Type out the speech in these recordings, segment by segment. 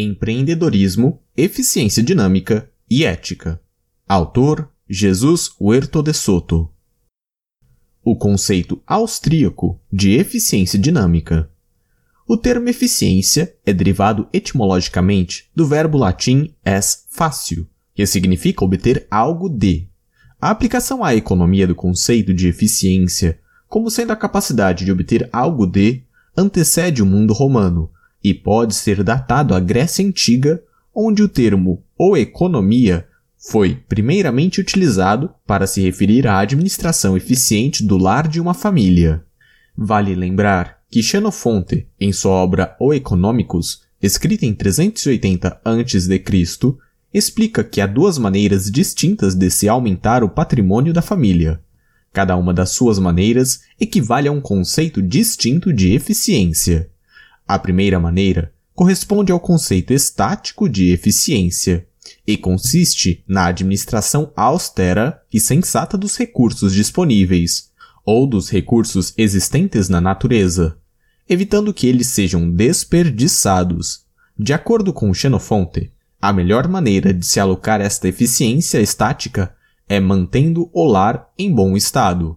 Empreendedorismo, Eficiência Dinâmica e Ética. Autor Jesus Huerto de Soto. O conceito austríaco de eficiência dinâmica. O termo eficiência é derivado etimologicamente do verbo latim es fácil, que significa obter algo de. A aplicação à economia do conceito de eficiência, como sendo a capacidade de obter algo de, antecede o mundo romano, e pode ser datado à Grécia Antiga, onde o termo ou economia foi primeiramente utilizado para se referir à administração eficiente do lar de uma família. Vale lembrar que Xenofonte, em sua obra O Economicus, escrita em 380 a.C., explica que há duas maneiras distintas de se aumentar o patrimônio da família. Cada uma das suas maneiras equivale a um conceito distinto de eficiência. A primeira maneira corresponde ao conceito estático de eficiência e consiste na administração austera e sensata dos recursos disponíveis, ou dos recursos existentes na natureza, evitando que eles sejam desperdiçados. De acordo com Xenofonte, a melhor maneira de se alocar esta eficiência estática é mantendo o lar em bom estado.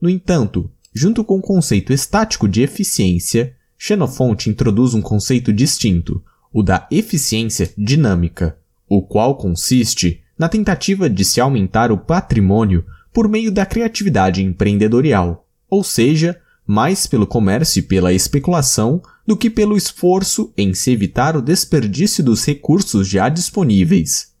No entanto, junto com o conceito estático de eficiência, Xenofonte introduz um conceito distinto, o da eficiência dinâmica, o qual consiste na tentativa de se aumentar o patrimônio por meio da criatividade empreendedorial, ou seja, mais pelo comércio e pela especulação do que pelo esforço em se evitar o desperdício dos recursos já disponíveis.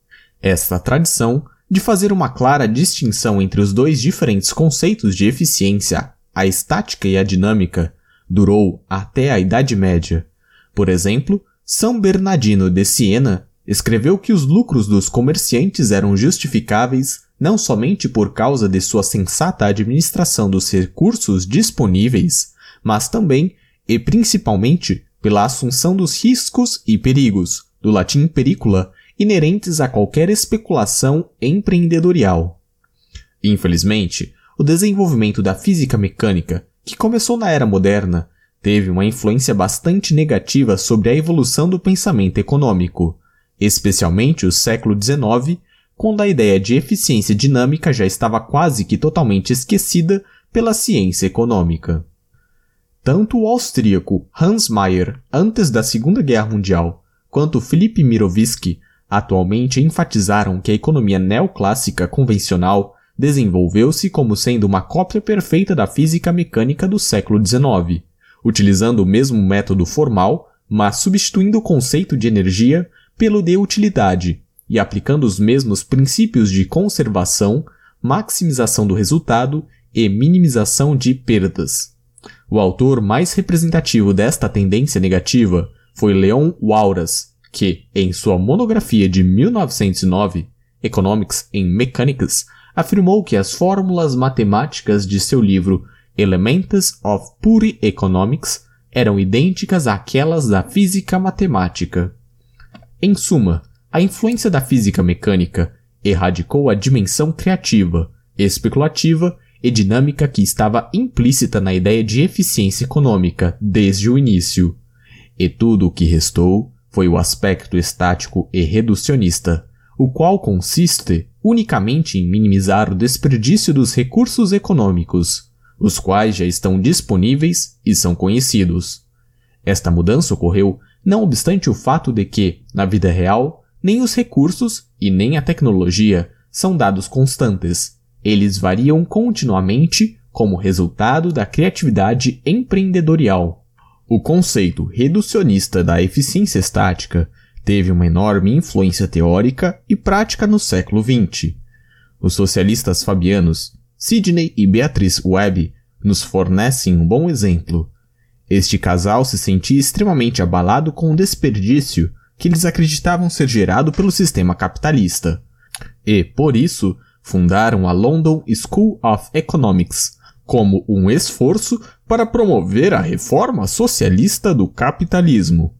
Esta tradição de fazer uma clara distinção entre os dois diferentes conceitos de eficiência, a estática e a dinâmica, durou até a Idade Média. Por exemplo, São Bernardino de Siena escreveu que os lucros dos comerciantes eram justificáveis não somente por causa de sua sensata administração dos recursos disponíveis, mas também e principalmente pela assunção dos riscos e perigos, do latim pericula, inerentes a qualquer especulação empreendedorial. Infelizmente, o desenvolvimento da física mecânica que começou na era moderna, teve uma influência bastante negativa sobre a evolução do pensamento econômico, especialmente o século XIX, quando a ideia de eficiência dinâmica já estava quase que totalmente esquecida pela ciência econômica. Tanto o austríaco Hans Mayer, antes da Segunda Guerra Mundial, quanto Philip Mirovsky, atualmente enfatizaram que a economia neoclássica convencional desenvolveu-se como sendo uma cópia perfeita da física mecânica do século XIX, utilizando o mesmo método formal, mas substituindo o conceito de energia pelo de utilidade e aplicando os mesmos princípios de conservação, maximização do resultado e minimização de perdas. O autor mais representativo desta tendência negativa foi Leon Walras, que, em sua monografia de 1909, Economics in Mechanics, afirmou que as fórmulas matemáticas de seu livro Elements of Pure Economics eram idênticas àquelas da física matemática. Em suma, a influência da física mecânica erradicou a dimensão criativa, especulativa e dinâmica que estava implícita na ideia de eficiência econômica desde o início. E tudo o que restou foi o aspecto estático e reducionista, o qual consiste unicamente em minimizar o desperdício dos recursos econômicos, os quais já estão disponíveis e são conhecidos. Esta mudança ocorreu não obstante o fato de que, na vida real, nem os recursos e nem a tecnologia são dados constantes. Eles variam continuamente como resultado da criatividade empreendedorial. O conceito reducionista da eficiência estática teve uma enorme influência teórica e prática no século XX. Os socialistas fabianos, Sidney e Beatrice Webb, nos fornecem um bom exemplo. Este casal se sentia extremamente abalado com o desperdício que eles acreditavam ser gerado pelo sistema capitalista. E, por isso, fundaram a London School of Economics como um esforço para promover a reforma socialista do capitalismo.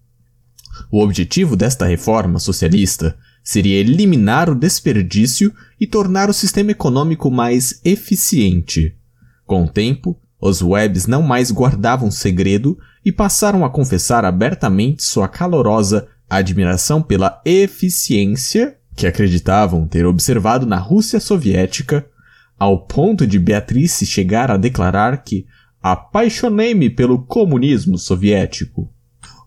O objetivo desta reforma socialista seria eliminar o desperdício e tornar o sistema econômico mais eficiente. Com o tempo, os webs não mais guardavam segredo e passaram a confessar abertamente sua calorosa admiração pela eficiência que acreditavam ter observado na Rússia soviética, ao ponto de Beatrice chegar a declarar que apaixonei-me pelo comunismo soviético.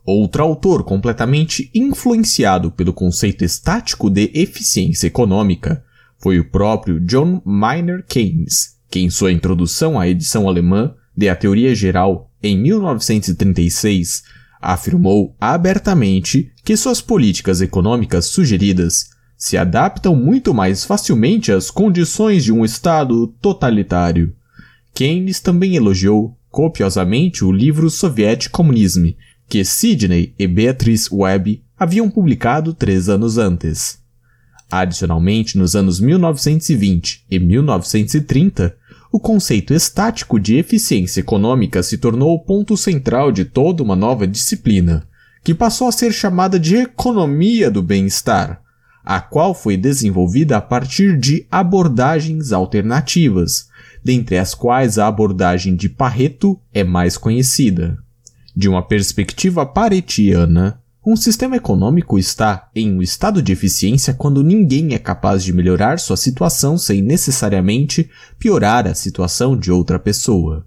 Outro autor completamente influenciado pelo conceito estático de eficiência econômica foi o próprio John Maynard Keynes, que em sua introdução à edição alemã de A Teoria Geral, em 1936, afirmou abertamente que suas políticas econômicas sugeridas se adaptam muito mais facilmente às condições de um Estado totalitário. Keynes também elogiou copiosamente o livro Soviet Communism, que Sidney e Beatrice Webb haviam publicado três anos antes. Adicionalmente, nos anos 1920 e 1930, o conceito estático de eficiência econômica se tornou o ponto central de toda uma nova disciplina, que passou a ser chamada de economia do bem-estar, a qual foi desenvolvida a partir de abordagens alternativas, dentre as quais a abordagem de Pareto é mais conhecida. De uma perspectiva paretiana, um sistema econômico está em um estado de eficiência quando ninguém é capaz de melhorar sua situação sem necessariamente piorar a situação de outra pessoa.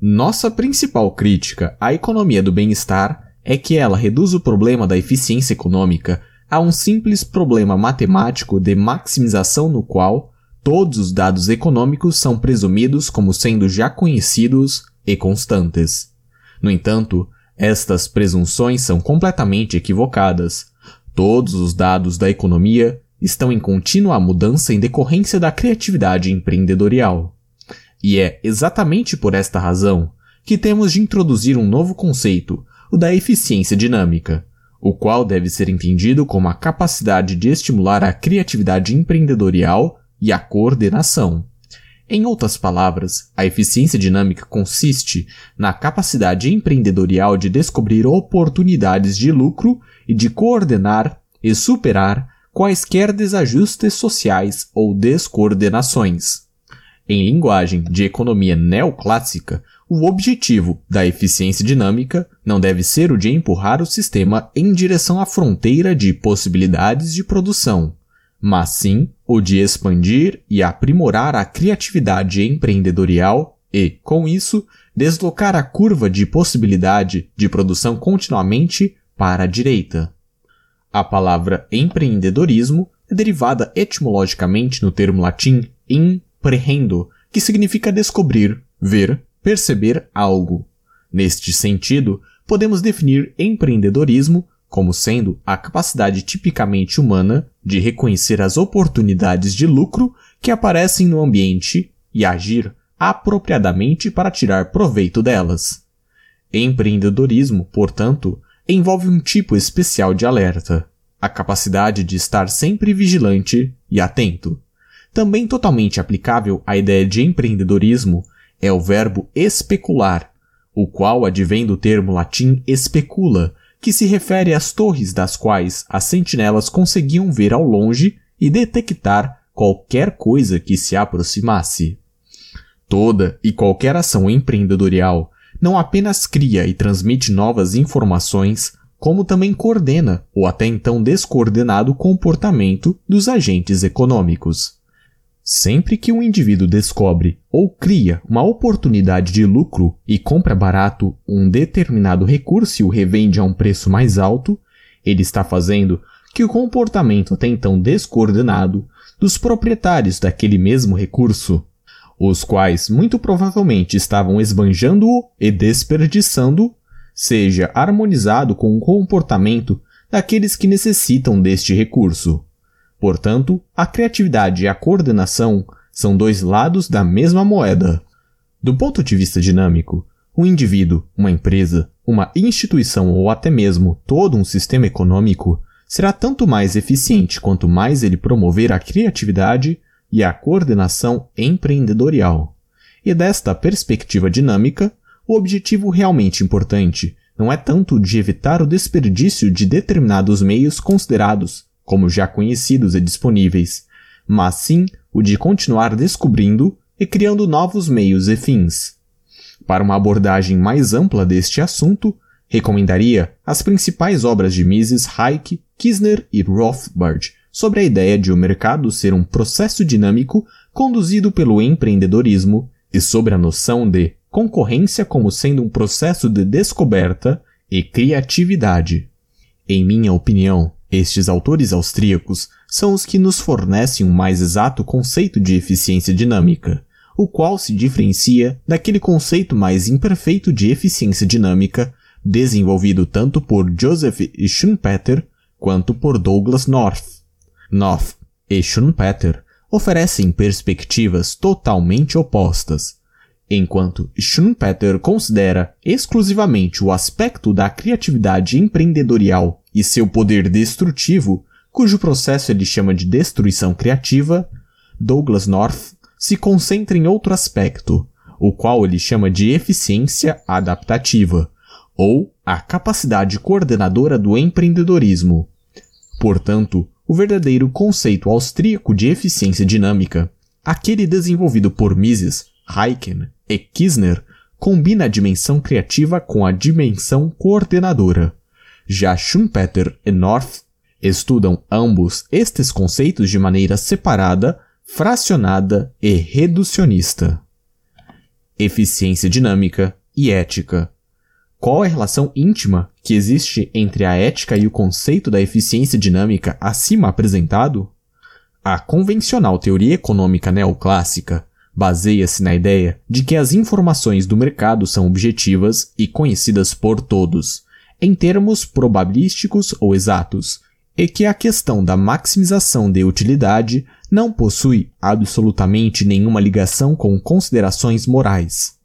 Nossa principal crítica à economia do bem-estar é que ela reduz o problema da eficiência econômica a um simples problema matemático de maximização no qual todos os dados econômicos são presumidos como sendo já conhecidos e constantes. No entanto, estas presunções são completamente equivocadas. Todos os dados da economia estão em contínua mudança em decorrência da criatividade empreendedorial. E é exatamente por esta razão que temos de introduzir um novo conceito, o da eficiência dinâmica, o qual deve ser entendido como a capacidade de estimular a criatividade empreendedorial e a coordenação. Em outras palavras, a eficiência dinâmica consiste na capacidade empreendedorial de descobrir oportunidades de lucro e de coordenar e superar quaisquer desajustes sociais ou descoordenações. Em linguagem de economia neoclássica, o objetivo da eficiência dinâmica não deve ser o de empurrar o sistema em direção à fronteira de possibilidades de produção, mas sim o de expandir e aprimorar a criatividade empreendedorial e, com isso, deslocar a curva de possibilidade de produção continuamente para a direita. A palavra empreendedorismo é derivada etimologicamente no termo latim imprehendo, que significa descobrir, ver, perceber algo. Neste sentido, podemos definir empreendedorismo como sendo a capacidade tipicamente humana de reconhecer as oportunidades de lucro que aparecem no ambiente e agir apropriadamente para tirar proveito delas. Empreendedorismo, portanto, envolve um tipo especial de alerta, a capacidade de estar sempre vigilante e atento. Também totalmente aplicável à ideia de empreendedorismo é o verbo especular, o qual advém do termo latim especula, que se refere às torres das quais as sentinelas conseguiam ver ao longe e detectar qualquer coisa que se aproximasse. Toda e qualquer ação empreendedorial não apenas cria e transmite novas informações, como também coordena o até então descoordenado comportamento dos agentes econômicos. Sempre que um indivíduo descobre ou cria uma oportunidade de lucro e compra barato um determinado recurso e o revende a um preço mais alto, ele está fazendo que o comportamento até então descoordenado dos proprietários daquele mesmo recurso, os quais muito provavelmente estavam esbanjando-o e desperdiçando, seja harmonizado com o comportamento daqueles que necessitam deste recurso. Portanto, a criatividade e a coordenação são dois lados da mesma moeda. Do ponto de vista dinâmico, um indivíduo, uma empresa, uma instituição ou até mesmo todo um sistema econômico será tanto mais eficiente quanto mais ele promover a criatividade e a coordenação empreendedorial. E desta perspectiva dinâmica, o objetivo realmente importante não é tanto de evitar o desperdício de determinados meios considerados como já conhecidos e disponíveis, mas sim o de continuar descobrindo e criando novos meios e fins. Para uma abordagem mais ampla deste assunto, recomendaria as principais obras de Mises Hayek, Kisner e Rothbard sobre a ideia de o mercado ser um processo dinâmico conduzido pelo empreendedorismo e sobre a noção de concorrência como sendo um processo de descoberta e criatividade. Em minha opinião, estes autores austríacos são os que nos fornecem um mais exato conceito de eficiência dinâmica, o qual se diferencia daquele conceito mais imperfeito de eficiência dinâmica desenvolvido tanto por Joseph Schumpeter quanto por Douglas North. North e Schumpeter oferecem perspectivas totalmente opostas. Enquanto Schumpeter considera exclusivamente o aspecto da criatividade empreendedorial e seu poder destrutivo, cujo processo ele chama de destruição criativa, Douglas North se concentra em outro aspecto, o qual ele chama de eficiência adaptativa, ou a capacidade coordenadora do empreendedorismo. Portanto, o verdadeiro conceito austríaco de eficiência dinâmica, aquele desenvolvido por Mises, Hayken e Kisner, combina a dimensão criativa com a dimensão coordenadora. Já Schumpeter e North estudam ambos estes conceitos de maneira separada, fracionada e reducionista. Eficiência dinâmica e ética. Qual é a relação íntima que existe entre a ética e o conceito da eficiência dinâmica acima apresentado? A convencional teoria econômica neoclássica baseia-se na ideia de que as informações do mercado são objetivas e conhecidas por todos, em termos probabilísticos ou exatos, e que a questão da maximização de utilidade não possui absolutamente nenhuma ligação com considerações morais.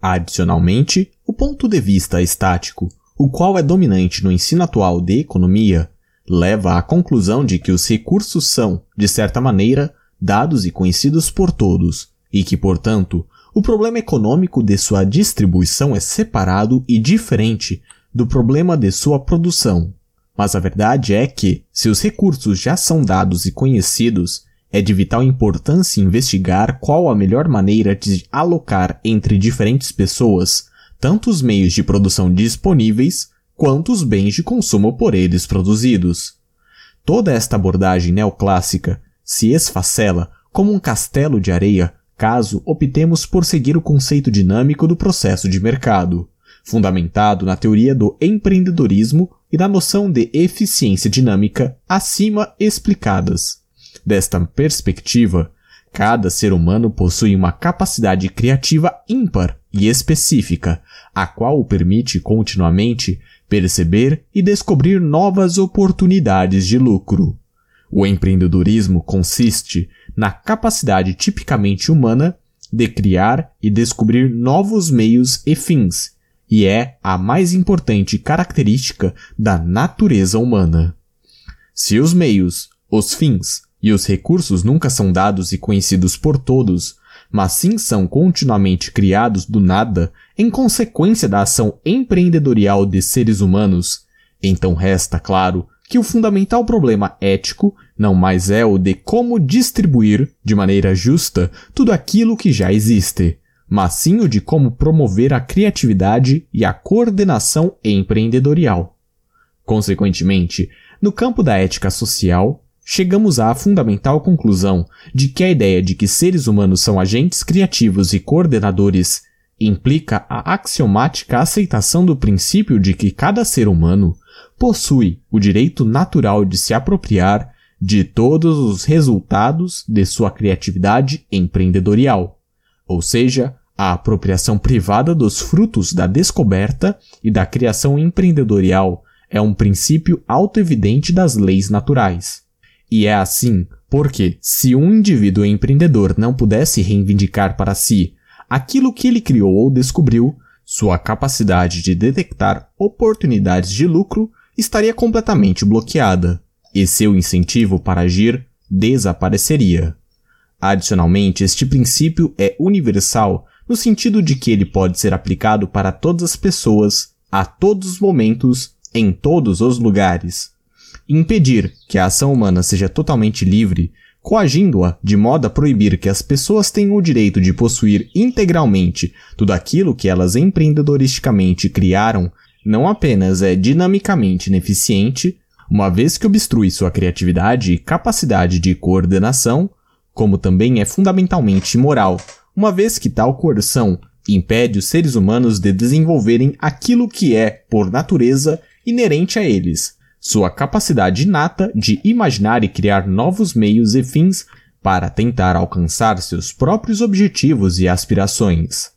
Adicionalmente, o ponto de vista estático, o qual é dominante no ensino atual de economia, leva à conclusão de que os recursos são, de certa maneira, dados e conhecidos por todos, e que, portanto, o problema econômico de sua distribuição é separado e diferente do problema de sua produção. Mas a verdade é que, se os recursos já são dados e conhecidos, é de vital importância investigar qual a melhor maneira de alocar entre diferentes pessoas tanto os meios de produção disponíveis quanto os bens de consumo por eles produzidos. Toda esta abordagem neoclássica se esfacela como um castelo de areia caso optemos por seguir o conceito dinâmico do processo de mercado, fundamentado na teoria do empreendedorismo e na noção de eficiência dinâmica acima explicadas. Desta perspectiva, cada ser humano possui uma capacidade criativa ímpar e específica, a qual o permite continuamente perceber e descobrir novas oportunidades de lucro. O empreendedorismo consiste na capacidade tipicamente humana de criar e descobrir novos meios e fins, e é a mais importante característica da natureza humana. Se os meios, os fins e os recursos nunca são dados e conhecidos por todos, mas sim são continuamente criados do nada em consequência da ação empreendedorial de seres humanos, então resta claro que o fundamental problema ético não mais é o de como distribuir de maneira justa tudo aquilo que já existe, mas sim o de como promover a criatividade e a coordenação empreendedorial. Consequentemente, no campo da ética social, chegamos à fundamental conclusão de que a ideia de que seres humanos são agentes criativos e coordenadores implica a axiomática aceitação do princípio de que cada ser humano possui o direito natural de se apropriar de todos os resultados de sua criatividade empreendedorial, ou seja, a apropriação privada dos frutos da descoberta e da criação empreendedorial é um princípio autoevidente das leis naturais. E é assim porque, se um indivíduo empreendedor não pudesse reivindicar para si aquilo que ele criou ou descobriu, sua capacidade de detectar oportunidades de lucro estaria completamente bloqueada, e seu incentivo para agir desapareceria. Adicionalmente, este princípio é universal no sentido de que ele pode ser aplicado para todas as pessoas, a todos os momentos, em todos os lugares. Impedir que a ação humana seja totalmente livre, coagindo-a de modo a proibir que as pessoas tenham o direito de possuir integralmente tudo aquilo que elas empreendedoristicamente criaram, não apenas é dinamicamente ineficiente, uma vez que obstrui sua criatividade e capacidade de coordenação, como também é fundamentalmente imoral, uma vez que tal coerção impede os seres humanos de desenvolverem aquilo que é, por natureza, inerente a eles, sua capacidade inata de imaginar e criar novos meios e fins para tentar alcançar seus próprios objetivos e aspirações.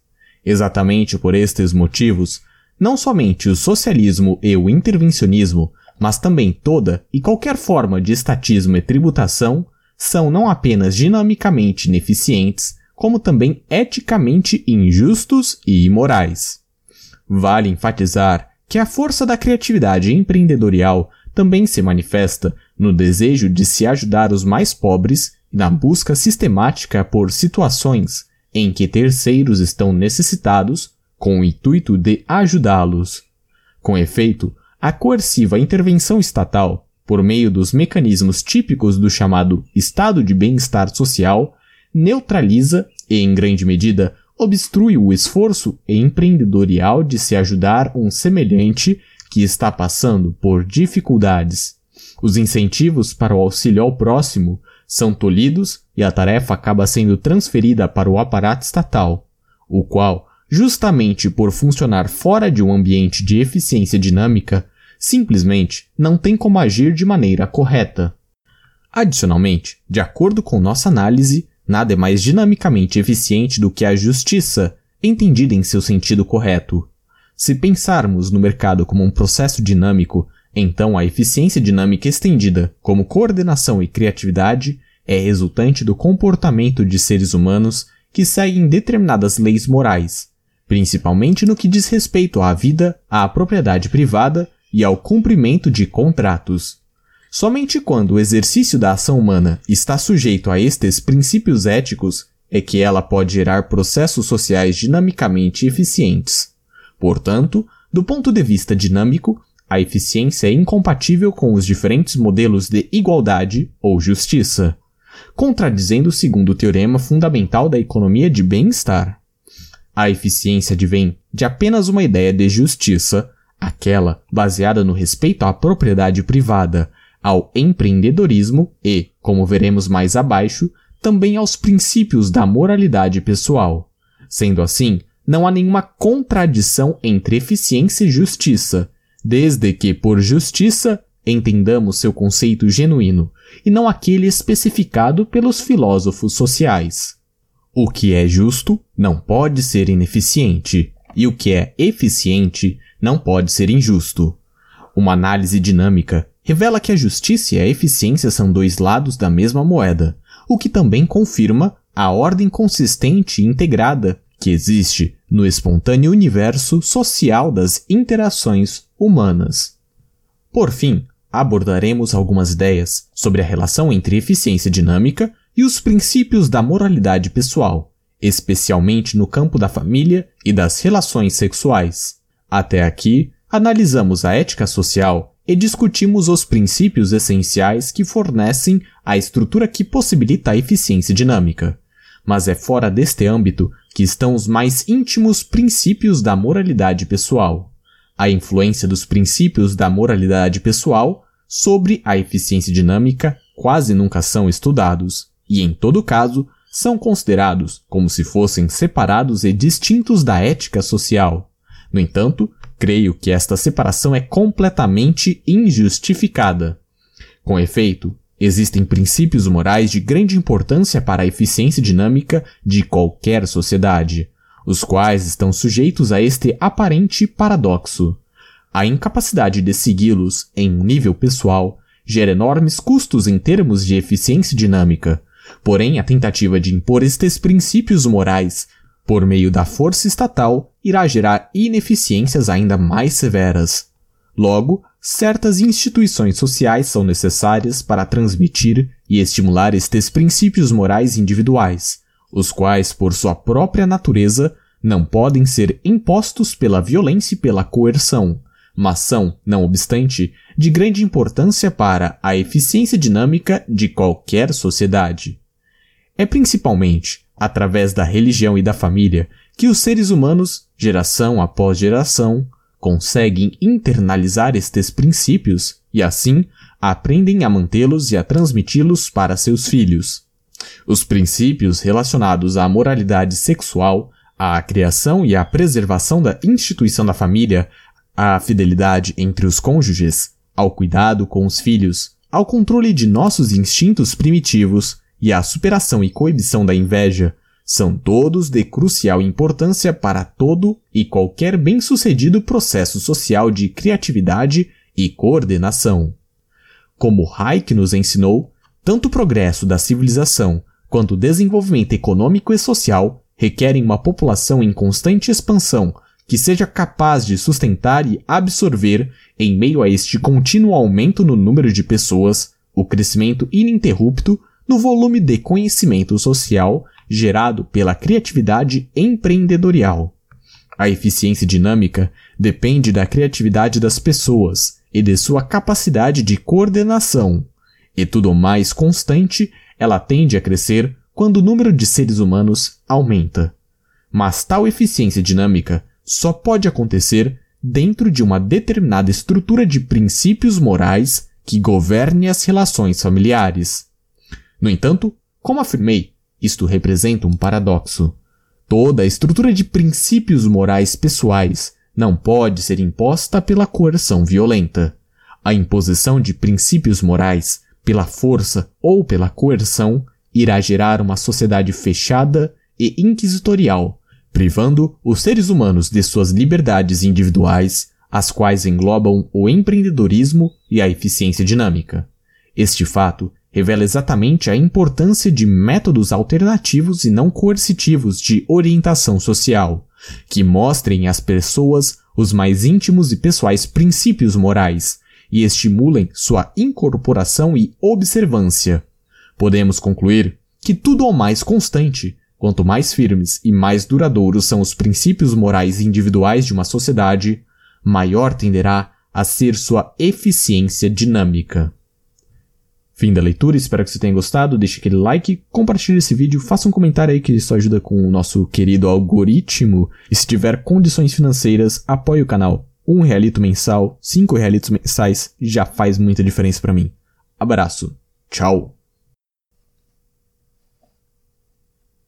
Exatamente por estes motivos, não somente o socialismo e o intervencionismo, mas também toda e qualquer forma de estatismo e tributação são não apenas dinamicamente ineficientes, como também eticamente injustos e imorais. Vale enfatizar que a força da criatividade empreendedorial também se manifesta no desejo de se ajudar os mais pobres e na busca sistemática por situações em que terceiros estão necessitados com o intuito de ajudá-los. Com efeito, a coerciva intervenção estatal, por meio dos mecanismos típicos do chamado estado de bem-estar social, neutraliza e, em grande medida, obstrui o esforço empreendedorial de se ajudar um semelhante que está passando por dificuldades. Os incentivos para o auxílio ao próximo são tolhidos e a tarefa acaba sendo transferida para o aparato estatal, o qual, justamente por funcionar fora de um ambiente de eficiência dinâmica, simplesmente não tem como agir de maneira correta. Adicionalmente, de acordo com nossa análise, Nada é mais dinamicamente eficiente do que a justiça, entendida em seu sentido correto. Se pensarmos no mercado como um processo dinâmico, então a eficiência dinâmica estendida, como coordenação e criatividade, é resultante do comportamento de seres humanos que seguem determinadas leis morais, principalmente no que diz respeito à vida, à propriedade privada e ao cumprimento de contratos. Somente quando o exercício da ação humana está sujeito a estes princípios éticos é que ela pode gerar processos sociais dinamicamente eficientes. Portanto, do ponto de vista dinâmico, a eficiência é incompatível com os diferentes modelos de igualdade ou justiça, contradizendo o segundo teorema fundamental da economia de bem-estar. A eficiência advém de apenas uma ideia de justiça, aquela baseada no respeito à propriedade privada, ao empreendedorismo e, como veremos mais abaixo, também aos princípios da moralidade pessoal. Sendo assim, não há nenhuma contradição entre eficiência e justiça, desde que, por justiça, entendamos seu conceito genuíno, e não aquele especificado pelos filósofos sociais. O que é justo não pode ser ineficiente, e o que é eficiente não pode ser injusto. Uma análise dinâmica revela que a justiça e a eficiência são dois lados da mesma moeda, o que também confirma a ordem consistente e integrada que existe no espontâneo universo social das interações humanas. Por fim, abordaremos algumas ideias sobre a relação entre eficiência dinâmica e os princípios da moralidade pessoal, especialmente no campo da família e das relações sexuais. Até aqui, analisamos a ética social e discutimos os princípios essenciais que fornecem a estrutura que possibilita a eficiência dinâmica. Mas é fora deste âmbito que estão os mais íntimos princípios da moralidade pessoal. A influência dos princípios da moralidade pessoal sobre a eficiência dinâmica quase nunca são estudados, e em todo caso, são considerados como se fossem separados e distintos da ética social. No entanto, Creio que esta separação é completamente injustificada. Com efeito, existem princípios morais de grande importância para a eficiência dinâmica de qualquer sociedade, os quais estão sujeitos a este aparente paradoxo. A incapacidade de segui-los em um nível pessoal gera enormes custos em termos de eficiência dinâmica, porém a tentativa de impor estes princípios morais por meio da força estatal, irá gerar ineficiências ainda mais severas. Logo, certas instituições sociais são necessárias para transmitir e estimular estes princípios morais individuais, os quais, por sua própria natureza, não podem ser impostos pela violência e pela coerção, mas são, não obstante, de grande importância para a eficiência dinâmica de qualquer sociedade. É principalmente através da religião e da família, que os seres humanos, geração após geração, conseguem internalizar estes princípios e, assim, aprendem a mantê-los e a transmiti-los para seus filhos. Os princípios relacionados à moralidade sexual, à criação e à preservação da instituição da família, à fidelidade entre os cônjuges, ao cuidado com os filhos, ao controle de nossos instintos primitivos e à superação e coibição da inveja, são todos de crucial importância para todo e qualquer bem-sucedido processo social de criatividade e coordenação. Como Hayek nos ensinou, tanto o progresso da civilização quanto o desenvolvimento econômico e social requerem uma população em constante expansão que seja capaz de sustentar e absorver, em meio a este contínuo aumento no número de pessoas, o crescimento ininterrupto no volume de conhecimento social gerado pela criatividade empreendedorial. A eficiência dinâmica depende da criatividade das pessoas e de sua capacidade de coordenação, e tudo mais constante, ela tende a crescer quando o número de seres humanos aumenta. Mas tal eficiência dinâmica só pode acontecer dentro de uma determinada estrutura de princípios morais que governe as relações familiares. No entanto, como afirmei, isto representa um paradoxo. Toda a estrutura de princípios morais pessoais não pode ser imposta pela coerção violenta. A imposição de princípios morais pela força ou pela coerção irá gerar uma sociedade fechada e inquisitorial, privando os seres humanos de suas liberdades individuais, as quais englobam o empreendedorismo e a eficiência dinâmica. Este fato revela exatamente a importância de métodos alternativos e não coercitivos de orientação social, que mostrem às pessoas os mais íntimos e pessoais princípios morais e estimulem sua incorporação e observância. Podemos concluir que tudo ao mais constante, quanto mais firmes e mais duradouros são os princípios morais individuais de uma sociedade, maior tenderá a ser sua eficiência dinâmica. Fim da leitura, espero que você tenha gostado, deixe aquele like, compartilhe esse vídeo, faça um comentário aí que isso ajuda com o nosso querido algoritmo. E se tiver condições financeiras, apoie o canal. Um realito mensal, cinco realitos mensais já faz muita diferença para mim. Abraço. Tchau.